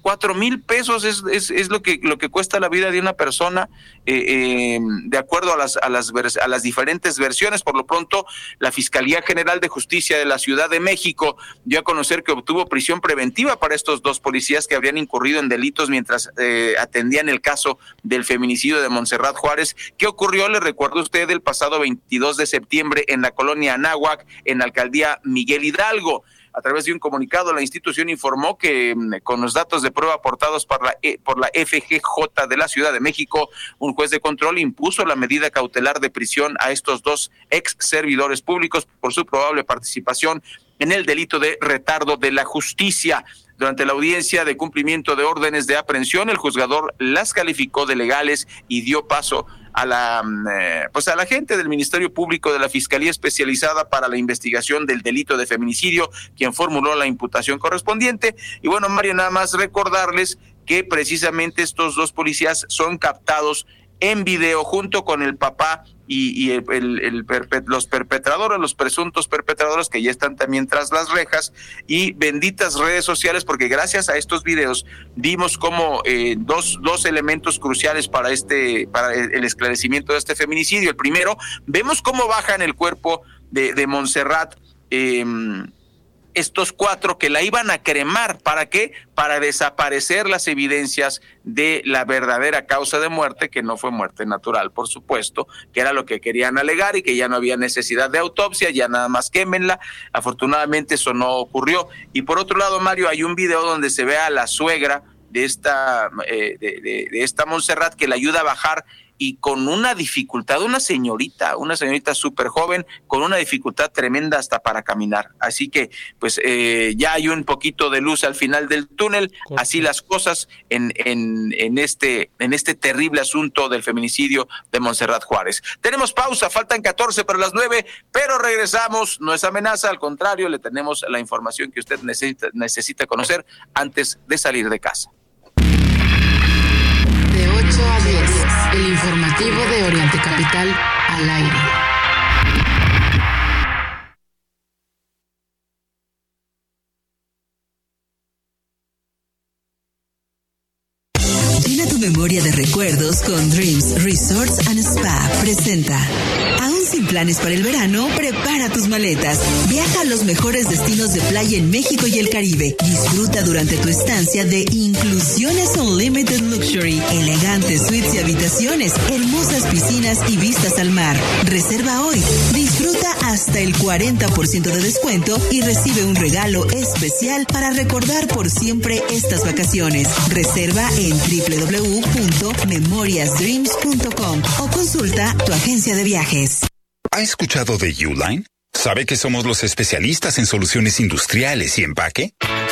cuatro mil pesos es, es, es, lo que lo que cuesta la vida de una persona eh, eh, de acuerdo a las a las a las diferentes versiones. Por lo pronto la fiscalía general de justicia de la Ciudad de México dio a conocer que obtuvo prisión preventiva para estos dos policías que habrían incurrido en delitos mientras eh, atendían el caso del feminicidio de Montserrat Juárez ¿Qué ocurrió le recuerdo usted el pasado 22 de septiembre en la colonia Anáhuac en la alcaldía Miguel Hidalgo A través de un comunicado, la institución informó que mm, con los datos de prueba aportados por la, E- por la FGJ de la Ciudad de México, un juez de control impuso la medida cautelar de prisión a estos dos ex servidores públicos por su probable participación en el delito de retardo de la justicia. Durante la audiencia de cumplimiento de órdenes de aprehensión, el juzgador las calificó de legales y dio paso a la mm, eh, pues a la gente del Ministerio Público de la Fiscalía Especializada para la Investigación del Delito de Feminicidio, quien formuló la imputación correspondiente. Y bueno, Mario, nada más recordarles que precisamente estos dos policías son captados en video junto con el papá y, y el- el- el perpe- los perpetradores, los presuntos perpetradores que ya están también tras las rejas y benditas redes sociales porque gracias a estos videos vimos como eh, dos, dos elementos cruciales para este para el, esclarecimiento de este feminicidio. El primero, vemos cómo bajan el cuerpo de, de Montserrat. em, estos cuatro que la iban a cremar. ¿Para qué? Para desaparecer las evidencias de la verdadera causa de muerte, que no fue muerte natural, por supuesto, que era lo que querían alegar y que ya no había necesidad de autopsia, ya nada más quémenla. Afortunadamente eso no ocurrió. Y por otro lado, Mario, hay un video donde se ve a la suegra de esta, eh, de, de- de esta Montserrat que la ayuda a bajar y con una dificultad, una señorita, una señorita súper joven, con una dificultad tremenda hasta para caminar. Así que, pues, eh, ya hay un poquito de luz al final del túnel, así las cosas en, en, en, este, en este terrible asunto del feminicidio de Montserrat Juárez. Tenemos pausa, faltan 14 para las 9, pero regresamos, no es amenaza, al contrario, le tenemos la información que usted necesita, necesita conocer antes de salir de casa. De 8 a 10, el informativo de Oriente Capital al aire. Memoria de recuerdos con Dreams Resorts and Spa. Presenta. Aún sin planes para el verano, prepara tus maletas. Viaja a los mejores destinos de playa en México y el Caribe. Disfruta durante tu estancia de Inclusiones Unlimited Luxury, elegantes suites y habitaciones, hermosas piscinas y vistas al mar. Reserva hoy. Disfruta hasta el 40% de descuento y recibe un regalo especial para recordar por siempre estas vacaciones. Reserva en www.memoriasdreams.com o consulta tu agencia de viajes. ¿Ha escuchado de Uline? ¿Sabe que somos los especialistas en soluciones industriales y empaque?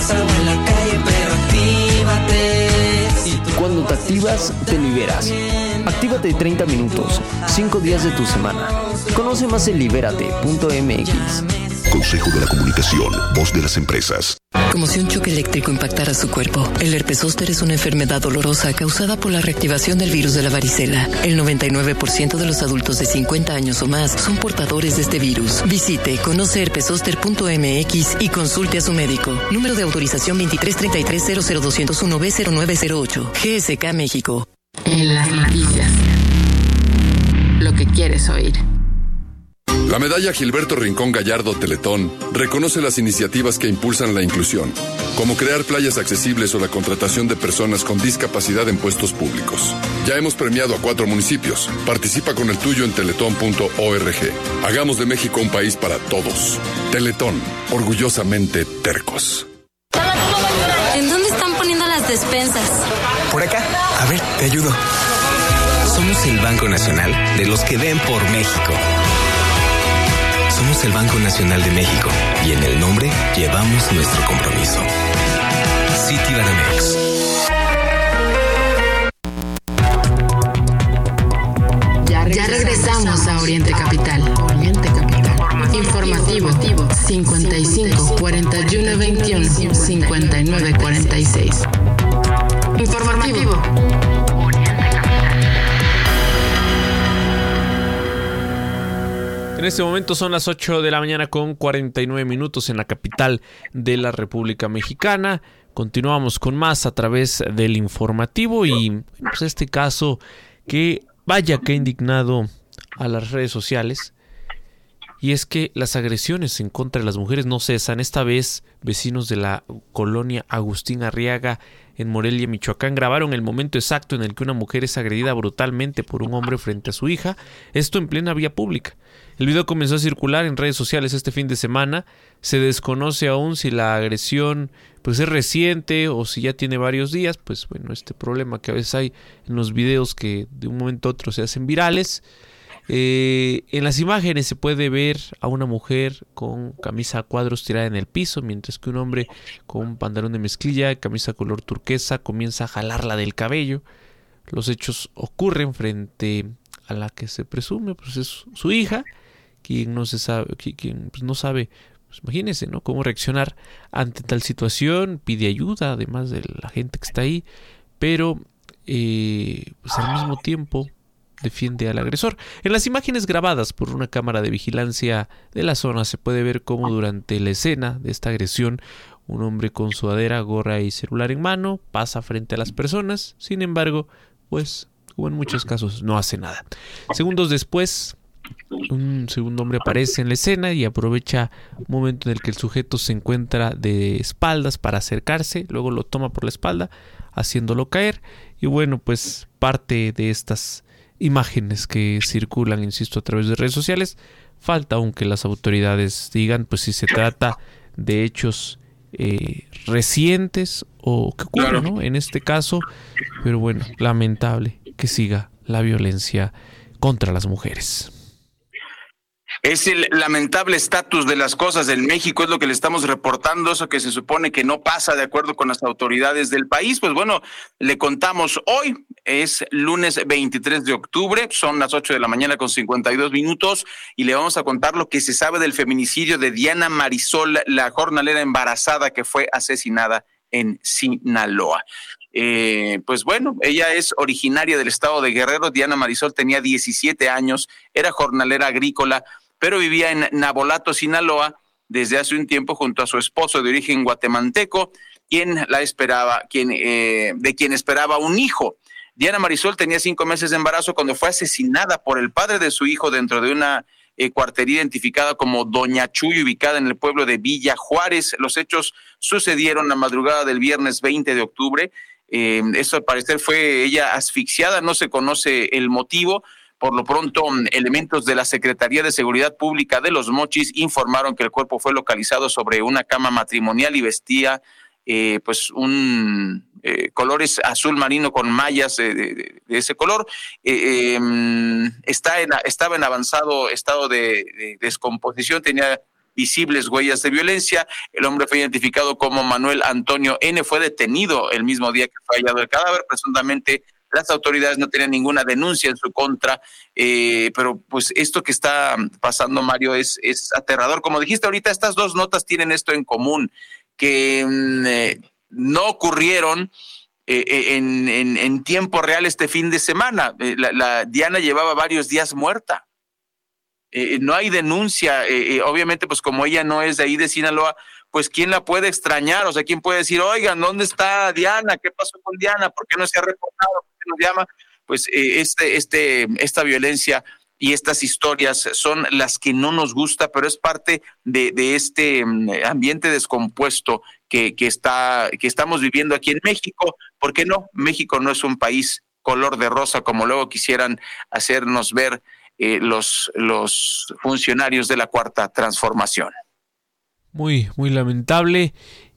casa o en la calle, pero actívate. cuando te activas, te liberas. Actívate 30 minutos, 5 días de tu semana. Conoce más en libérate.mx. Consejo de la Comunicación, voz de las empresas. Como si un choque eléctrico impactara su cuerpo. El herpes zóster es una enfermedad dolorosa causada por la reactivación del virus de la varicela. El 99% de los adultos de 50 años o más son portadores de este virus. Visite conoceherpesoster.mx y consulte a su médico. Número de autorización 2333-00201B0908. GSK México. En las noticias. Lo que quieres oír. La medalla Gilberto Rincón Gallardo Teletón reconoce las iniciativas que impulsan la inclusión, como crear playas accesibles o la contratación de personas con discapacidad en puestos públicos. Ya hemos premiado a cuatro municipios. Participa con el tuyo en teletón.org. Hagamos de México un país para todos. Teletón, orgullosamente tercos. ¿En dónde están poniendo las despensas? Por acá. A ver, te ayudo. Somos el Banco Nacional de los que ven por México. Somos el Banco Nacional de México y en el nombre llevamos nuestro compromiso. Citibanamex. Ya, ya regresamos a Oriente Capital. Oriente Capital. Informativo 55 41 21 59 46. Informativo. En este momento son las 8 de la mañana con 49 minutos en la capital de la República Mexicana. Continuamos con más a través del informativo y pues este caso que vaya que ha indignado a las redes sociales. Y es que las agresiones en contra de las mujeres no cesan. Esta vez vecinos de la colonia Agustín Arriaga en Morelia, Michoacán, grabaron el momento exacto en el que una mujer es agredida brutalmente por un hombre frente a su hija, esto en plena vía pública. El video comenzó a circular en redes sociales este fin de semana. Se desconoce aún si la agresión pues es reciente o si ya tiene varios días, pues bueno, este problema que a veces hay en los videos que de un momento a otro se hacen virales. Eh, en las imágenes se puede ver a una mujer con camisa a cuadros tirada en el piso, mientras que un hombre con un pantalón de mezclilla y camisa color turquesa comienza a jalarla del cabello. Los hechos ocurren frente a la que se presume pues es su hija quien no se sabe, quien pues, no sabe, pues imagínense, ¿no? Cómo reaccionar ante tal situación, pide ayuda, además de la gente que está ahí, pero eh, pues al mismo tiempo defiende al agresor. En las imágenes grabadas por una cámara de vigilancia de la zona se puede ver cómo durante la escena de esta agresión un hombre con sudadera, gorra y celular en mano pasa frente a las personas, sin embargo, pues como en muchos casos no hace nada. Segundos después, un segundo hombre aparece en la escena y aprovecha un momento en el que el sujeto se encuentra de espaldas para acercarse, luego lo toma por la espalda, haciéndolo caer. Y bueno, pues parte de estas imágenes que circulan, insisto, a través de redes sociales, falta aún que las autoridades digan pues si se trata de hechos eh, recientes o que ocurren en este caso, pero bueno, lamentable que siga la violencia contra las mujeres. Es el lamentable estatus de las cosas en México, es lo que le estamos reportando, eso que se supone que no pasa de acuerdo con las autoridades del país. Pues bueno, le contamos hoy, es lunes 23 de octubre, son las 8 de la mañana con 52 minutos y le vamos a contar lo que se sabe del feminicidio de Diana Marisol, la jornalera embarazada que fue asesinada en Sinaloa. Eh, pues bueno, ella es originaria del estado de Guerrero. Diana Marisol tenía 17 años, era jornalera agrícola, pero vivía en Nabolato, Sinaloa, desde hace un tiempo junto a su esposo de origen guatemalteco, quien la esperaba, quien, eh, de quien esperaba un hijo. Diana Marisol tenía cinco meses de embarazo cuando fue asesinada por el padre de su hijo dentro de una eh, cuartería identificada como Doña Chuy, ubicada en el pueblo de Villa Juárez. Los hechos sucedieron la madrugada del viernes 20 de octubre. Eh, esto al parecer fue ella asfixiada, no se conoce el motivo. Por lo pronto, elementos de la Secretaría de Seguridad Pública de Los Mochis informaron que el cuerpo fue localizado sobre una cama matrimonial y vestía eh, pues un eh, colores azul marino con mallas de, ese color. Eh, em, está en, estaba en avanzado estado de, descomposición, tenía visibles huellas de violencia. El hombre fue identificado como Manuel Antonio N. Fue detenido el mismo día que fue hallado el cadáver, presuntamente las autoridades no tenían ninguna denuncia en su contra, eh, pero pues esto que está pasando, Mario, es, es aterrador. Como dijiste ahorita, estas dos notas tienen esto en común, que mm, eh, no ocurrieron eh, en, en, tiempo real este fin de semana. La, Diana llevaba varios días muerta. no hay denuncia, obviamente, pues como ella no es de ahí de Sinaloa, pues quién la puede extrañar, o sea, quién puede decir, oigan, ¿dónde está Diana? ¿Qué pasó con Diana? ¿Por qué no se ha reportado? Nos llama, pues eh, este, este, esta violencia y estas historias son las que no nos gusta, pero es parte de, este mm, ambiente descompuesto que, que, está, que estamos viviendo aquí en México. ¿Por qué no? México no es un país color de rosa como luego quisieran hacernos ver eh, los, los funcionarios de la cuarta transformación. Muy, muy lamentable.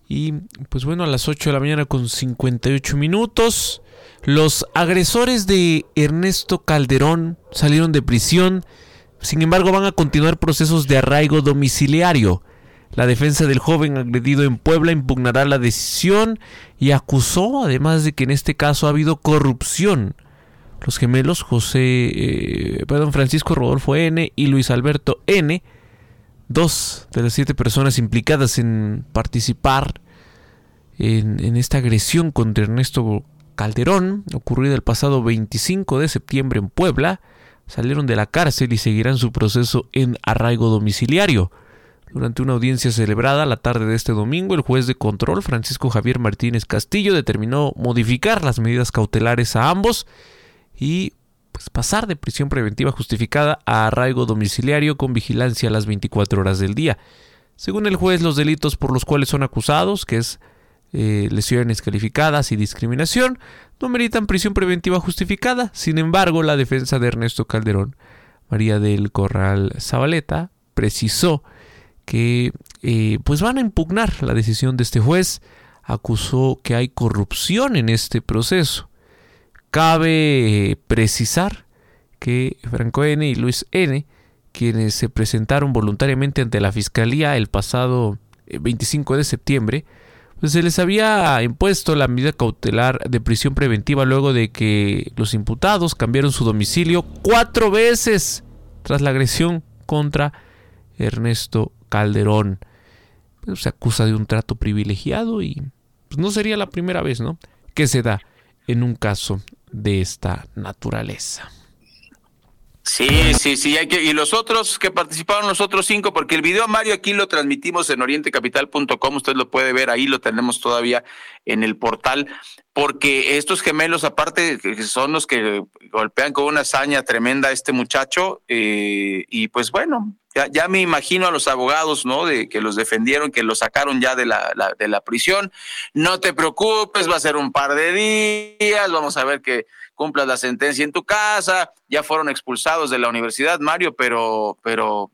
Y pues bueno, a las 8 de la mañana con 58 minutos. Los agresores de Ernesto Calderón salieron de prisión, sin embargo van a continuar procesos de arraigo domiciliario. La defensa del joven agredido en Puebla impugnará la decisión y acusó además de que en este caso ha habido corrupción. Los gemelos José, eh, perdón, Francisco Rodolfo N y Luis Alberto N, dos de las siete personas implicadas en participar en, en esta agresión contra Ernesto Calderón, ocurrida el pasado 25 de septiembre en Puebla, salieron de la cárcel y seguirán su proceso en arraigo domiciliario. Durante una audiencia celebrada la tarde de este domingo, el juez de control, Francisco Javier Martínez Castillo, determinó modificar las medidas cautelares a ambos y pues, pasar de prisión preventiva justificada a arraigo domiciliario con vigilancia a las 24 horas del día. Según el juez, los delitos por los cuales son acusados, que es eh, lesiones calificadas y discriminación, no meritan prisión preventiva justificada. Sin embargo, la defensa de Ernesto Calderón, María del Corral Zabaleta, precisó que eh, pues van a impugnar la decisión de este juez. Acusó que hay corrupción en este proceso. Cabe eh, precisar que Franco N. y Luis N., quienes se presentaron voluntariamente ante la Fiscalía el pasado 25 de septiembre, pues se les había impuesto la medida cautelar de prisión preventiva luego de que los imputados cambiaron su domicilio cuatro veces tras la agresión contra Ernesto Calderón. Pues, se acusa de un trato privilegiado y pues, no sería la primera vez, ¿no? Que se da en un caso de esta naturaleza. Sí, sí, sí, y los otros que participaron, los otros cinco, porque el video Mario aquí lo transmitimos en orientecapital.com, usted lo puede ver ahí, lo tenemos todavía en el portal, porque estos gemelos, aparte, son los que golpean con una hazaña tremenda a este muchacho, eh, y pues bueno, ya, ya, me imagino a los abogados, ¿no? De que los defendieron, que los sacaron ya de la, la, de la prisión. No te preocupes, va a ser un par de días, vamos a ver que cumplas la sentencia en tu casa, ya fueron expulsados de la universidad, Mario, pero, pero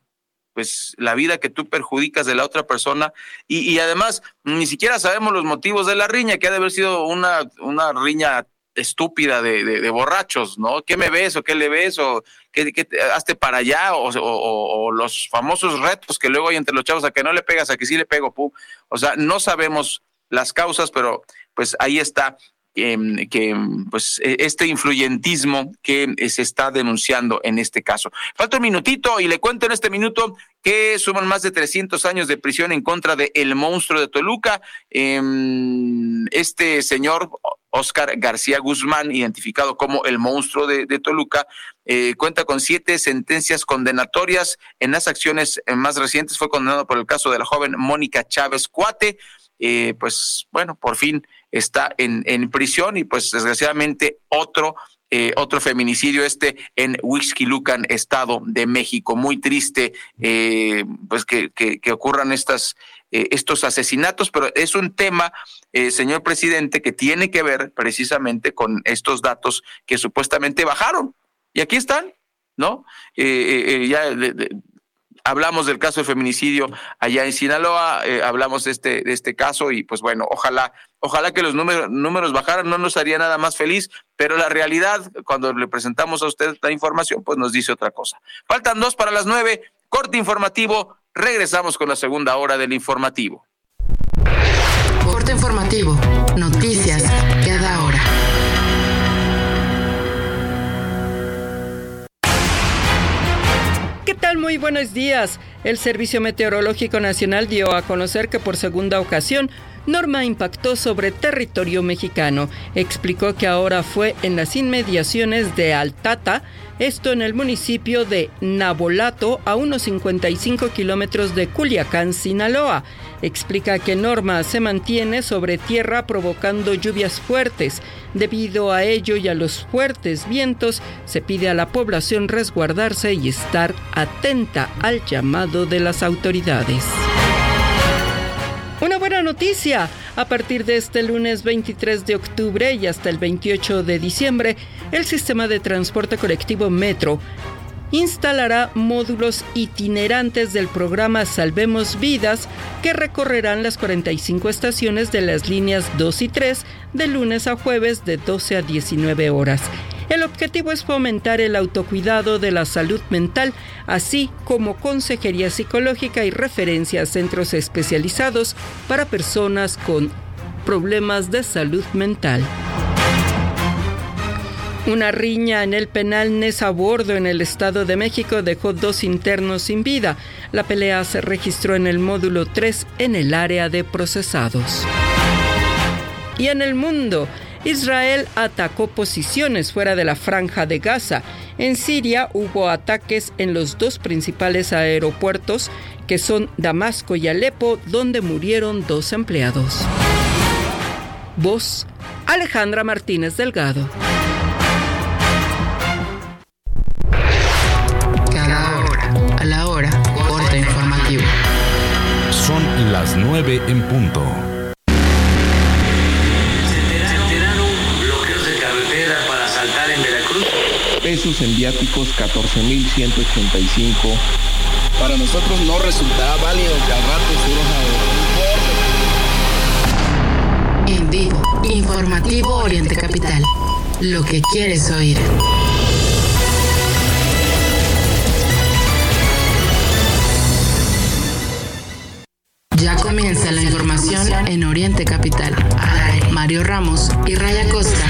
pues la vida que tú perjudicas de la otra persona y, y además ni siquiera sabemos los motivos de la riña, que ha de haber sido una, una riña estúpida de, de, borrachos, ¿no? ¿Qué me ves o qué le ves o qué, qué hazte para allá o, o, o, los famosos retos que luego hay entre los chavos a que no le pegas, a que sí le pego, pum. O sea, no sabemos las causas, pero pues ahí está que, que, pues este influyentismo que se está denunciando en este caso. Falta un minutito y le cuento en este minuto que suman más de 300 años de prisión en contra de el monstruo de Toluca. Este señor Oscar García Guzmán, identificado como el monstruo de, Toluca, eh, cuenta con siete sentencias condenatorias. En las acciones más recientes fue condenado por el caso de la joven Mónica Chávez Cuate. Eh, pues bueno, por fin está en, en prisión y pues desgraciadamente otro eh, otro feminicidio este en Huixquilucan, Estado de México. Muy triste eh, pues que, que, ocurran estas, eh, estos asesinatos, pero es un tema, eh, señor presidente, que tiene que ver precisamente con estos datos que supuestamente bajaron. Y aquí están, ¿no? Eh, ya de, hablamos del caso de feminicidio allá en Sinaloa, eh, hablamos de este, de este caso y pues bueno, ojalá, ojalá que los números, números bajaran, no nos haría nada más feliz, pero la realidad, cuando le presentamos a usted la información, pues nos dice otra cosa. Faltan dos para las nueve, corte informativo, regresamos con la segunda hora del informativo. Corte informativo, noticias cada hora. Muy buenos días. El Servicio Meteorológico Nacional dio a conocer que por segunda ocasión Norma impactó sobre territorio mexicano. Explicó que ahora fue en las inmediaciones de Altata, esto en el municipio de Nabolato, a unos 55 kilómetros de Culiacán, Sinaloa. Explica que Norma se mantiene sobre tierra provocando lluvias fuertes. Debido a ello y a los fuertes vientos, se pide a la población resguardarse y estar atenta al llamado de las autoridades. Una buena noticia. A partir de este lunes 23 de octubre y hasta el 28 de diciembre, el sistema de transporte colectivo Metro instalará módulos itinerantes del programa Salvemos Vidas que recorrerán las 45 estaciones de las líneas 2 y 3 de lunes a jueves de 12 a 19 horas. El objetivo es fomentar el autocuidado de la salud mental, así como consejería psicológica y referencia a centros especializados para personas con problemas de salud mental. Una riña en el penal Nesa Bordo en el Estado de México dejó dos internos sin vida. La pelea se registró en el módulo 3 en el área de procesados. Y en el mundo, Israel atacó posiciones fuera de la franja de Gaza. En Siria hubo ataques en los dos principales aeropuertos, que son Damasco y Alepo, donde murieron dos empleados. Voz Alejandra Martínez Delgado. Cada hora, a la hora, corte informativo. Son las 9 en punto. Pesos en viáticos 14.185. Para nosotros no resultaba válido que al rato En vivo, informativo Oriente Capital. Lo que quieres oír. Ya comienza la información en Oriente Capital. Mario Ramos y Raya Costa.